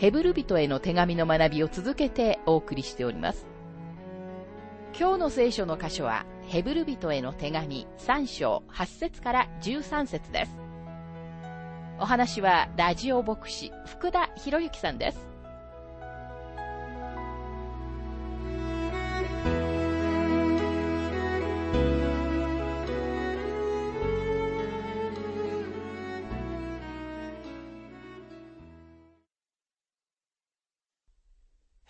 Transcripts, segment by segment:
ヘブル人への手紙の学びを続けてお送りしております。今日の聖書の箇所は、ヘブル人への手紙3章8節から13節です。お話は、ラジオ牧師、福田博之さんです。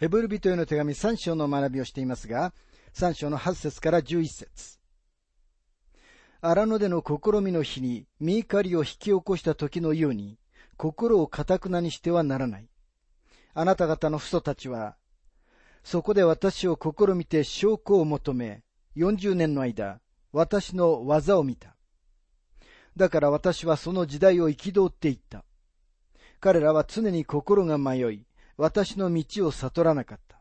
ヘブル人への手紙3章の学びをしていますが、3章の8節から11節荒野での試みの日に、身怒りを引き起こした時のように、心をかたくなにしてはならない。あなた方の父祖たちは、そこで私を試みて証拠を求め、40年の間、私の技を見た。だから私はその時代を憤っていった。彼らは常に心が迷い、私の道を悟らなかった。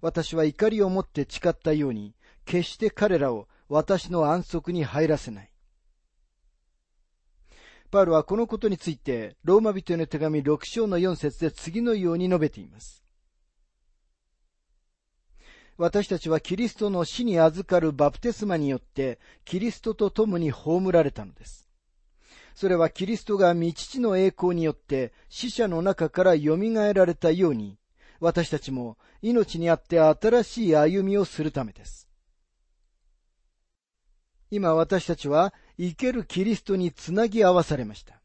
私は怒りを持って誓ったように、決して彼らを私の安息に入らせない。パウルはこのことについて、ローマ人への手紙6章の4節で次のように述べています。私たちはキリストの死に預かるバプテスマによって、キリストと共に葬られたのです。それはキリストが道地の栄光によって死者の中から蘇られたように、私たちも命にあって新しい歩みをするためです。今私たちは生けるキリストにつなぎ合わされました。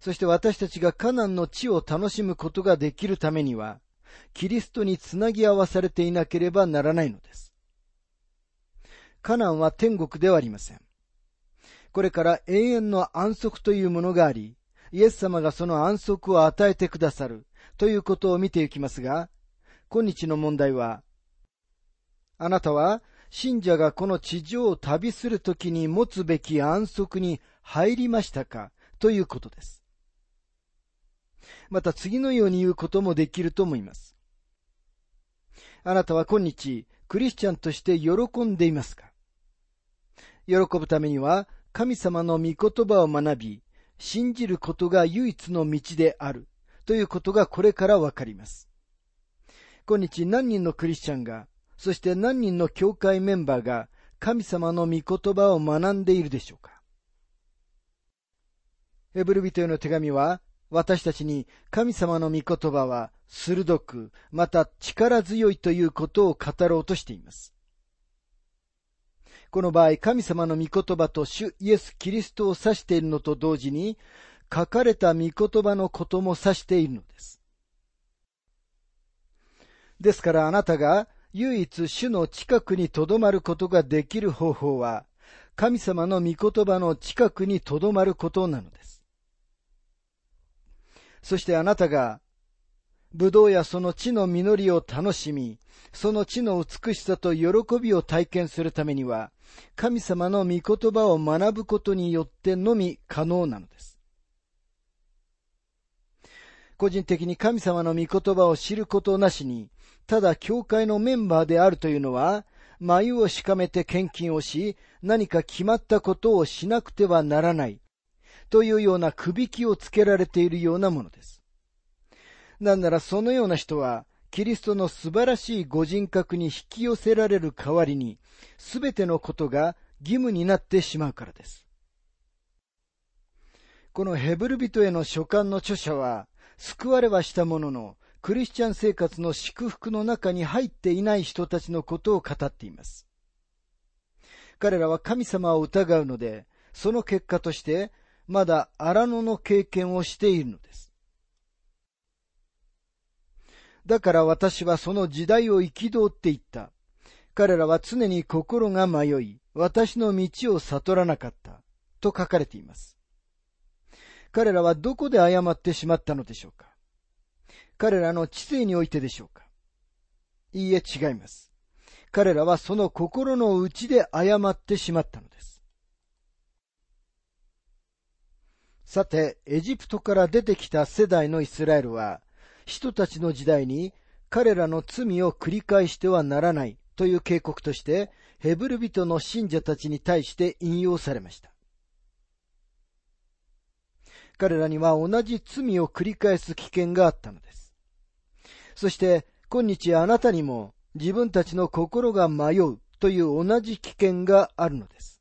そして私たちがカナンの地を楽しむことができるためには、キリストにつなぎ合わされていなければならないのです。カナンは天国ではありません。これから永遠の安息というものがあり、イエス様がその安息を与えてくださるということを見ていきますが、今日の問題は、あなたは信者がこの地上を旅するときに持つべき安息に入りましたかということです。また次のように言うこともできると思います。あなたは今日、クリスチャンとして喜んでいますか？喜ぶためには、神様の御言葉を学び、信じることが唯一の道であるということがこれからわかります。今日何人のクリスチャンが、そして何人の教会メンバーが神様の御言葉を学んでいるでしょうかエブル人への手紙は、私たちに神様の御言葉は鋭く、また力強いということを語ろうとしています。この場合、神様の御言葉と主イエス・キリストを指しているのと同時に、書かれた御言葉のことも指しているのです。ですからあなたが唯一主の近くにとどまることができる方法は、神様の御言葉の近くにとどまることなのです。そしてあなたが、葡萄やその地の実りを楽しみ、その地の美しさと喜びを体験するためには、神様の御言葉を学ぶことによってのみ可能なのです。個人的に神様の御言葉を知ることなしに、ただ教会のメンバーであるというのは、眉をしかめて献金をし、何か決まったことをしなくてはならない、というようなくびきをつけられているようなものです。なんならそのような人は、キリストの素晴らしいご人格に引き寄せられる代わりに、すべてのことが義務になってしまうからです。このヘブル人への書簡の著者は、救われはしたものの、クリスチャン生活の祝福の中に入っていない人たちのことを語っています。彼らは神様を疑うので、その結果として、まだ荒野の経験をしているのです。だから私はその時代を憤っていった。彼らは常に心が迷い、私の道を悟らなかった。と書かれています。彼らはどこで誤ってしまったのでしょうか彼らの知性においてでしょうかいいえ違います。彼らはその心の内で誤ってしまったのです。さて、エジプトから出てきた世代のイスラエルは、人たちの時代に彼らの罪を繰り返してはならないという警告として、ヘブル人の信者たちに対して引用されました。彼らには同じ罪を繰り返す危険があったのです。そして、今日あなたにも自分たちの心が迷うという同じ危険があるのです。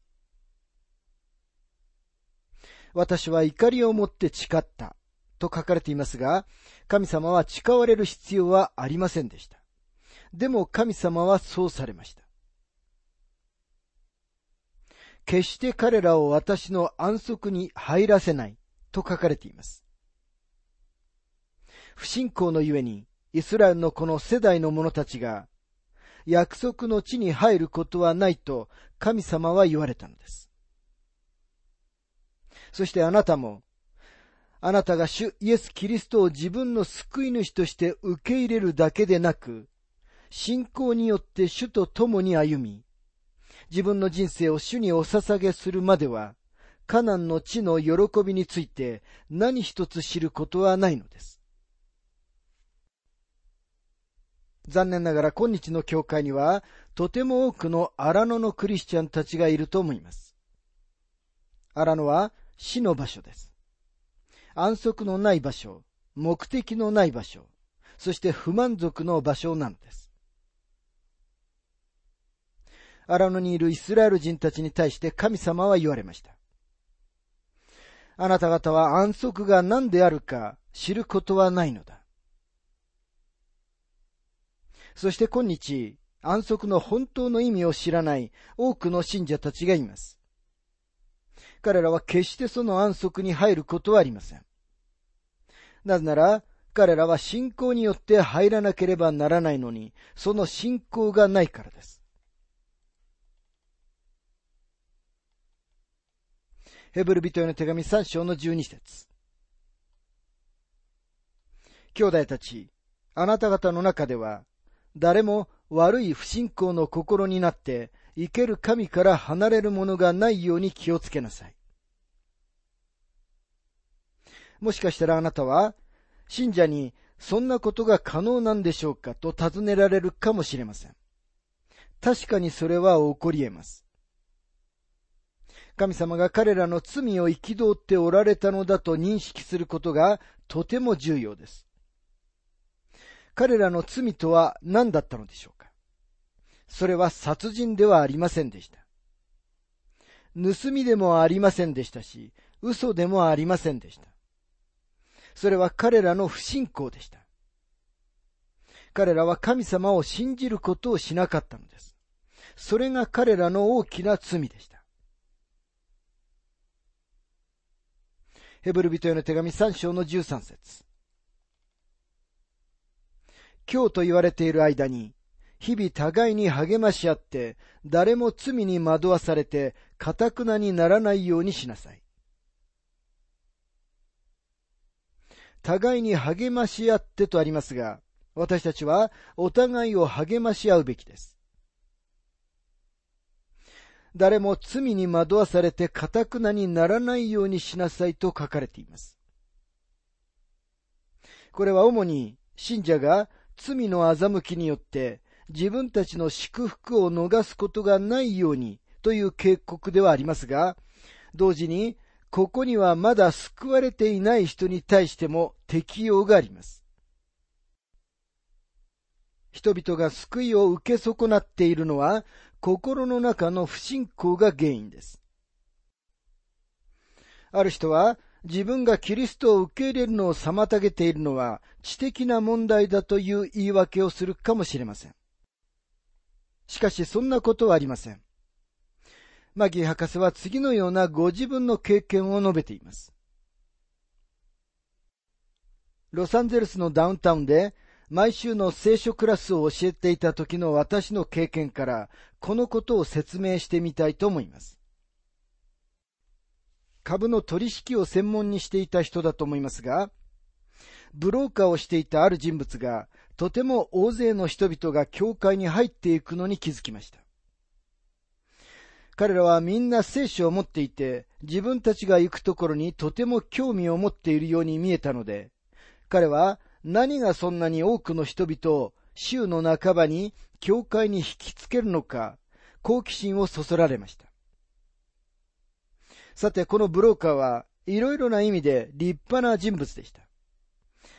私は怒りを持って誓ったと書かれていますが、神様は誓われる必要はありませんでした。でも神様はそうされました。決して彼らを私の安息に入らせないと書かれています。不信仰のゆえに、イスラエルのこの世代の者たちが約束の地に入ることはないと神様は言われたのです。そしてあなたも、あなたが主イエス・キリストを自分の救い主として受け入れるだけでなく、信仰によって主と共に歩み、自分の人生を主にお捧げするまでは、カナンの地の喜びについて何一つ知ることはないのです。残念ながら今日の教会には、とても多くの荒野のクリスチャンたちがいると思います。荒野は死の場所です。安息のない場所、目的のない場所、そして不満足の場所なのです。荒野にいるイスラエル人たちに対して神様は言われました。あなた方は安息が何であるか知ることはないのだ。そして今日、安息の本当の意味を知らない多くの信者たちがいます。彼らは決してその安息に入ることはありません。なぜなら、彼らは信仰によって入らなければならないのに、その信仰がないからです。ヘブル人への手紙3章の12節兄弟たち、あなた方の中では、誰も悪い不信仰の心になって、生ける神から離れるものがないように気をつけなさい。もしかしたらあなたは、信者にそんなことが可能なんでしょうかと尋ねられるかもしれません。確かにそれは起こり得ます。神様が彼らの罪を憤っておられたのだと認識することがとても重要です。彼らの罪とは何だったのでしょうかそれは殺人ではありませんでした。盗みでもありませんでしたし、嘘でもありませんでした。それは彼らの不信仰でした。彼らは神様を信じることをしなかったのです。それが彼らの大きな罪でした。ヘブル人への手紙3章の13節今日と言われている間に、日々互いに励まし合って、誰も罪に惑わされて、かたくなにならないようにしなさい。互いに励まし合ってとありますが、私たちはお互いを励まし合うべきです。誰も罪に惑わされてかたくなにならないようにしなさいと書かれています。これは主に信者が罪の欺きによって自分たちの祝福を逃すことがないようにという警告ではありますが、同時にここにはまだ救われていない人に対しても適用があります。人々が救いを受け損なっているのは心の中の不信仰が原因です。ある人は自分がキリストを受け入れるのを妨げているのは知的な問題だという言い訳をするかもしれません。しかしそんなことはありません。マギー博士は次のようなご自分の経験を述べています。ロサンゼルスのダウンタウンで毎週の聖書クラスを教えていた時の私の経験からこのことを説明してみたいと思います。株の取引を専門にしていた人だと思いますが、ブローカーをしていたある人物がとても大勢の人々が教会に入っていくのに気づきました。彼らはみんな聖書を持っていて、自分たちが行くところにとても興味を持っているように見えたので、彼は何がそんなに多くの人々を週の半ばに教会に引きつけるのか、好奇心をそそられました。さて、このブローカーはいろいろな意味で立派な人物でした。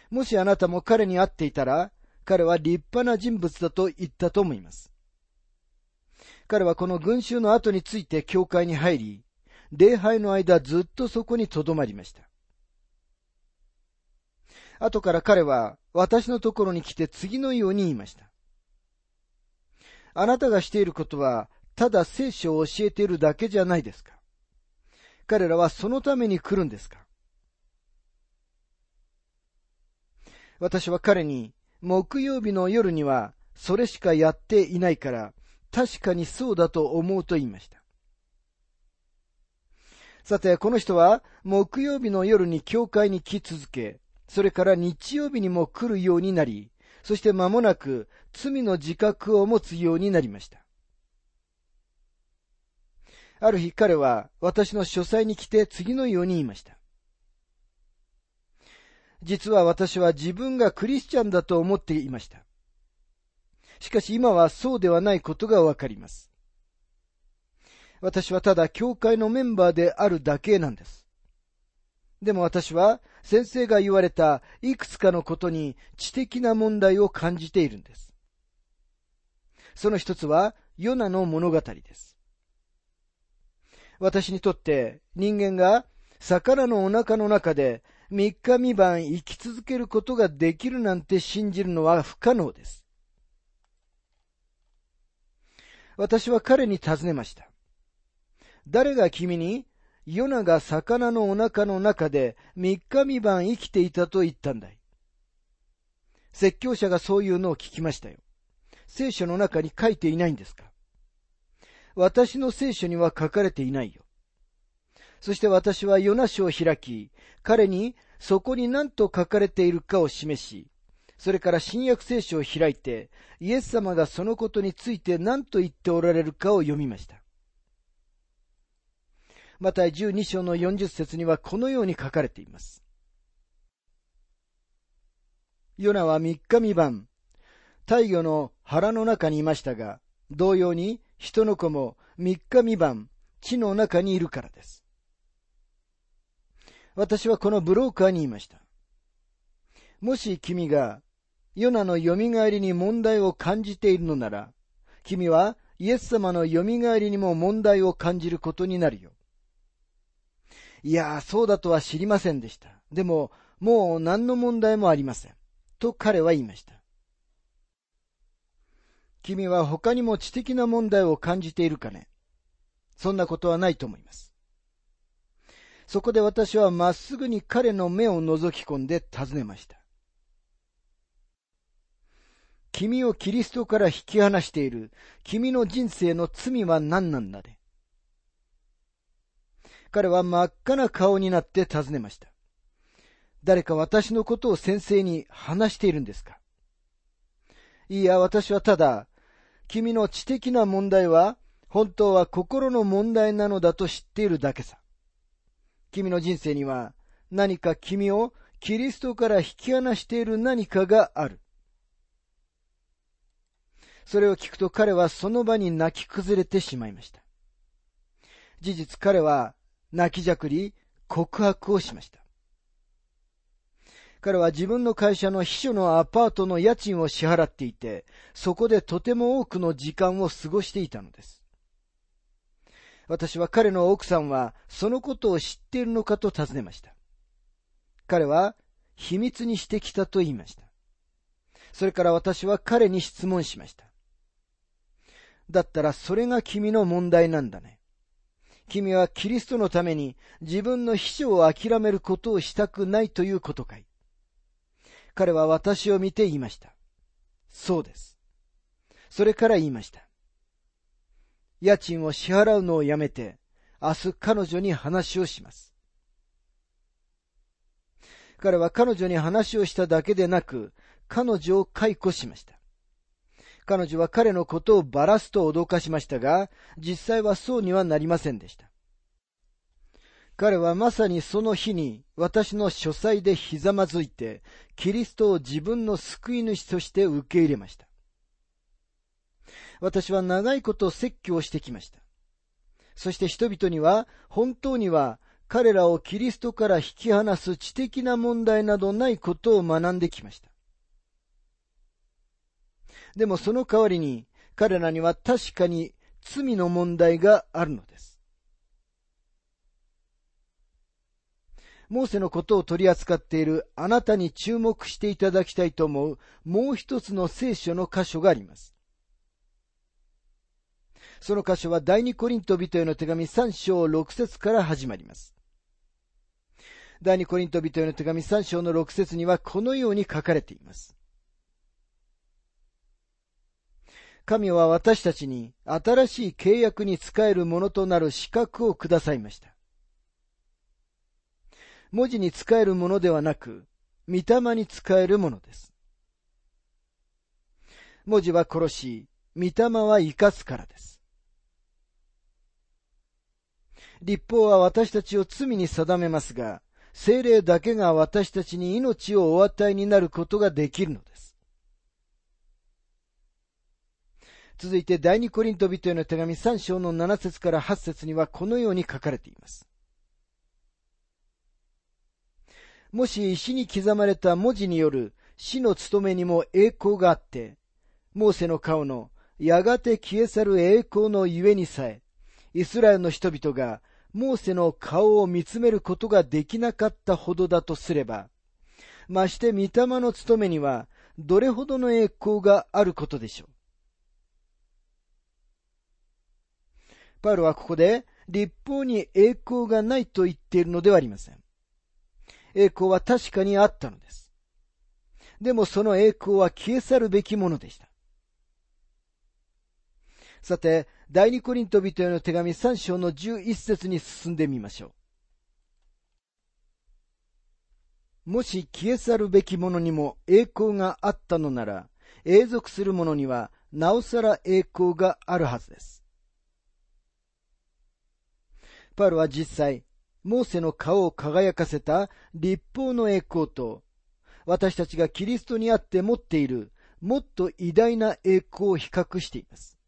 もしあなたも彼に会っていたら、彼は立派な人物だと言ったと思います。彼はこの群衆の後について教会に入り、礼拝の間ずっとそこに留まりました。後から彼は私のところに来て次のように言いました。あなたがしていることは、ただ聖書を教えているだけじゃないですか。彼らはそのために来るんですか私は彼に、木曜日の夜にはそれしかやっていないから、確かにそうだと思うと言いました。さて、この人は木曜日の夜に教会に来続け、それから日曜日にも来るようになり、そして間もなく罪の自覚を持つようになりました。ある日彼は私の書斎に来て次のように言いました。実は私は自分がクリスチャンだと思っていました。しかし今はそうではないことがわかります。私はただ教会のメンバーであるだけなんです。でも私は先生が言われたいくつかのことに知的な問題を感じているんです。その一つはヨナの物語です。私にとって人間が魚のお腹の中で三日三晩生き続けることができるなんて信じるのは不可能です。私は彼に尋ねました。誰が君に、ヨナが魚のお腹の中で三日三晩生きていたと言ったんだい。説教者がそういうのを聞きましたよ。聖書の中に書いていないんですか？私の聖書には書かれていないよ。そして私はヨナ書を開き、彼にそこに何と書かれているかを示し、それから新約聖書を開いて、イエス様がそのことについて何と言っておられるかを読みました。また12章の40節にはこのように書かれています。ヨナは三日三晩、大魚の腹の中にいましたが、同様に人の子も三日三晩、地の中にいるからです。私はこのブローカーにいました。もし君がヨナの蘇りに問題を感じているのなら、君はイエス様の蘇りにも問題を感じることになるよ。いや、そうだとは知りませんでした。でも、もう何の問題もありません。と彼は言いました。君は他にも知的な問題を感じているかね？そんなことはないと思います。そこで私はまっすぐに彼の目を覗き込んで尋ねました。君をキリストから引き離している君の人生の罪は何なんだね。彼は真っ赤な顔になって尋ねました。誰か私のことを先生に話しているんですか？いや、私はただ、君の知的な問題は、本当は心の問題なのだと知っているだけさ。君の人生には、何か君をキリストから引き離している何かがある。それを聞くと彼はその場に泣き崩れてしまいました。事実彼は泣きじゃくり告白をしました。彼は自分の会社の秘書のアパートの家賃を支払っていて、そこでとても多くの時間を過ごしていたのです。私は彼の奥さんはそのことを知っているのかと尋ねました。彼は秘密にしてきたと言いました。それから私は彼に質問しました。だったらそれが君の問題なんだね。君はキリストのために自分の秘書を諦めることをしたくないということかい。彼は私を見て言いました。そうです。それから言いました。家賃を支払うのをやめて、明日彼女に話をします。彼は彼女に話をしただけでなく、彼女を解雇しました。彼女は彼のことをばらすと脅かしましたが、実際はそうにはなりませんでした。彼はまさにその日に私の書斎でひざまずいて、キリストを自分の救い主として受け入れました。私は長いこと説教してきました。そして人々には本当には彼らをキリストから引き離す知的な問題などないことを学んできました。でもその代わりに彼らには確かに罪の問題があるのです。モーセのことを取り扱っているあなたに注目していただきたいと思うもう一つの聖書の箇所があります。その箇所は第二コリント人への手紙3章6節から始まります。第二コリント人への手紙3章の6節にはこのように書かれています。神は私たちに新しい契約に使えるものとなる資格をくださいました。文字に使えるものではなく、御霊に使えるものです。文字は殺し、御霊は生かすからです。立法は私たちを罪に定めますが、精霊だけが私たちに命をお与えになることができるのです。続いて第二コリント人への手紙3章の7節から8節にはこのように書かれています。もし石に刻まれた文字による死の務めにも栄光があって、モーセの顔のやがて消え去る栄光のゆえにさえ、イスラエルの人々がモーセの顔を見つめることができなかったほどだとすれば、まして御霊の務めにはどれほどの栄光があることでしょう。パウロはここで立法に栄光がないと言っているのではありません。栄光は確かにあったのです。でもその栄光は消え去るべきものでした。さて、第二コリント人への手紙3章の11節に進んでみましょう。もし消え去るべきものにも栄光があったのなら、永続するものにはなおさら栄光があるはずです。パウロは実際、モーセの顔を輝かせた立法の栄光と、私たちがキリストにあって持っているもっと偉大な栄光を比較しています。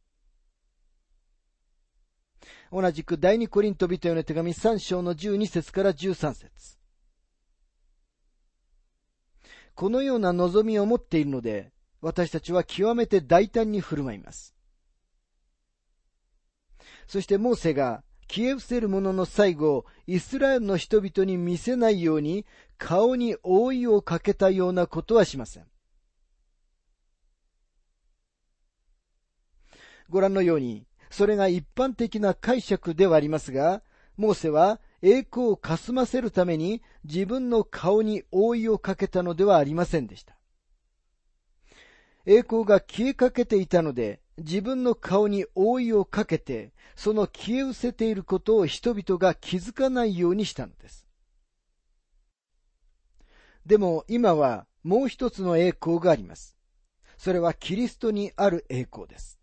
同じく第二コリント人への手紙3章の12節から13節このような望みを持っているので、私たちは極めて大胆に振る舞います。そしてモーセが消え失せる者の最後をイスラエルの人々に見せないように顔に覆いをかけたようなことはしません。ご覧のように、それが一般的な解釈ではありますが、モーセは栄光をかすませるために自分の顔に覆いをかけたのではありませんでした。栄光が消えかけていたので、自分の顔に覆いをかけて、その消え失せていることを人々が気づかないようにしたのです。でも今はもう一つの栄光があります。それはキリストにある栄光です。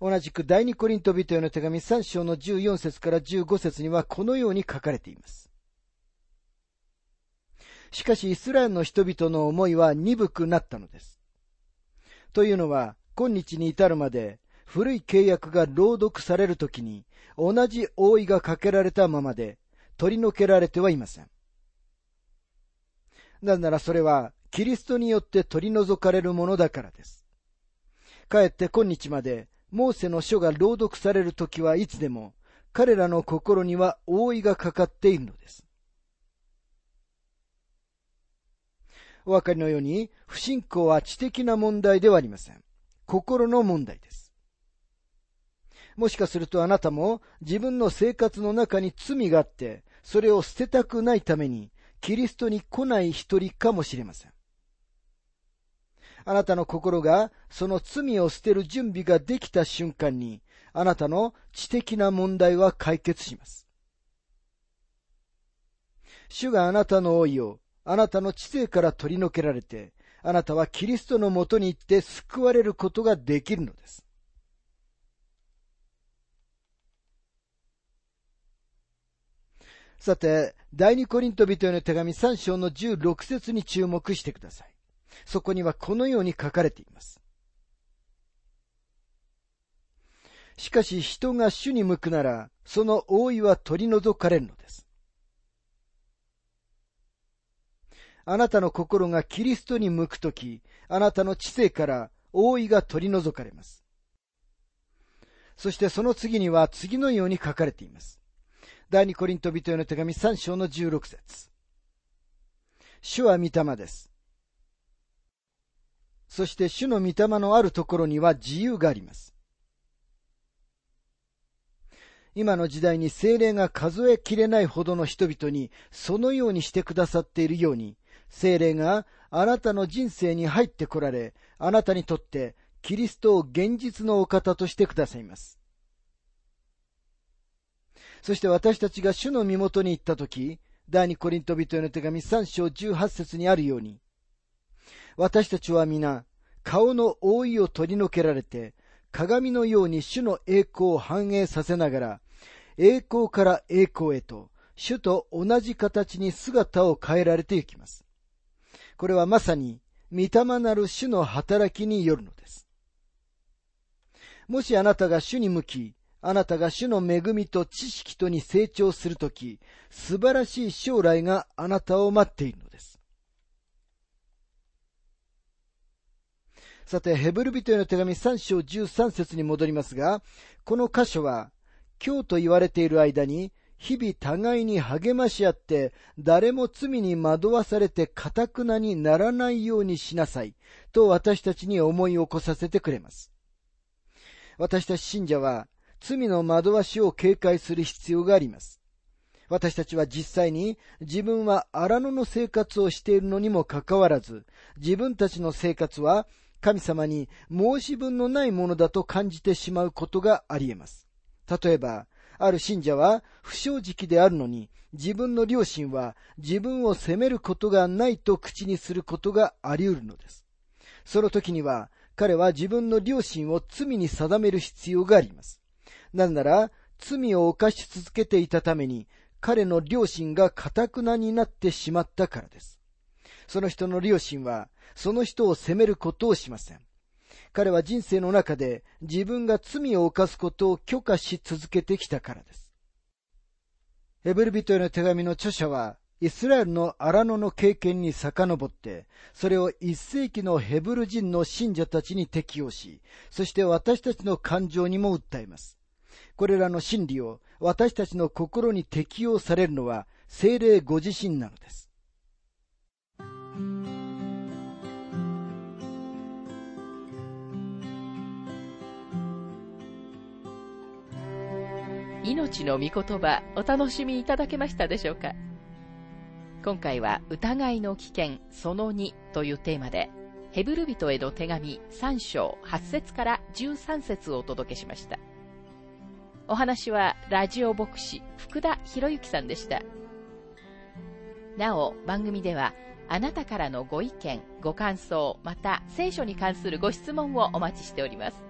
同じく第二コリント人への手紙3章の14節から15節にはこのように書かれています。しかしイスラエルの人々の思いは鈍くなったのです。というのは、今日に至るまで、古い契約が朗読されるときに、同じ覆いがかけられたままで、取り除けられてはいません。なぜならそれは、キリストによって取り除かれるものだからです。かえって今日まで、モーセの書が朗読されるときはいつでも、彼らの心には覆いがかかっているのです。お分かりのように、不信仰は知的な問題ではありません。心の問題です。もしかするとあなたも自分の生活の中に罪があって、それを捨てたくないために、キリストに来ない一人かもしれません。あなたの心がその罪を捨てる準備ができた瞬間に、あなたの知的な問題は解決します。主があなたの老いをあなたの知性から取り除けられて、あなたはキリストのもとに行って救われることができるのです。さて、第二コリント人への手紙3章の16節に注目してください。そこにはこのように書かれています。しかし人が主に向くなら、その覆いは取り除かれるのです。あなたの心がキリストに向くとき、あなたの知性から覆いが取り除かれます。そしてその次には次のように書かれています。第二コリント人への手紙3章の16節主は御霊です。そして主の御霊のあるところには自由があります。今の時代に精霊が数えきれないほどの人々にそのようにしてくださっているように、精霊があなたの人生に入ってこられ、あなたにとってキリストを現実のお方としてくださいます。そして私たちが主の身元に行ったとき、第二コリント人への手紙3章18節にあるように、私たちは皆、顔の覆いを取り除けられて、鏡のように主の栄光を反映させながら、栄光から栄光へと、主と同じ形に姿を変えられていきます。これはまさに、御霊なる主の働きによるのです。もしあなたが主に向き、あなたが主の恵みと知識とに成長するとき、素晴らしい将来があなたを待っているのです。さて、ヘブル人への手紙3章13節に戻りますが、この箇所は、今日と言われている間に、日々互いに励まし合って、誰も罪に惑わされて堅くなにならないようにしなさい、と私たちに思い起こさせてくれます。私たち信者は、罪の惑わしを警戒する必要があります。私たちは実際に自分は荒野の生活をしているのにもかかわらず、自分たちの生活は神様に申し分のないものだと感じてしまうことがあり得ます。例えば、ある信者は不正直であるのに、自分の両親は自分を責めることがないと口にすることがあり得るのです。その時には、彼は自分の両親を罪に定める必要があります。なぜなら、罪を犯し続けていたために、彼の両親が堅くなになってしまったからです。その人の両親は、その人を責めることをしません。彼は人生の中で自分が罪を犯すことを許可し続けてきたからです。ヘブル人への手紙の著者は、イスラエルの荒野の経験に遡って、それを一世紀のヘブル人の信者たちに適用し、そして私たちの感情にも訴えます。これらの真理を私たちの心に適用されるのは精霊ご自身なのです。命の御言葉お楽しみいただけましたでしょうか？今回は疑いの危険その2というテーマでヘブル人への手紙3章8節から13節をお届けしました。お話はラジオ牧師福田博之さんでした。なお、番組ではあなたからのご意見、ご感想、また聖書に関するご質問をお待ちしております。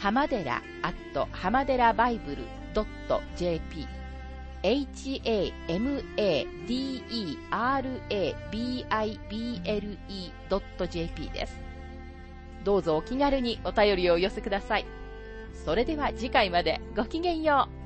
浜寺 at 浜寺バイブル .jp hamaderabible.jp です。どうぞお気軽にお便りをお寄せください。それでは次回までごきげんよう。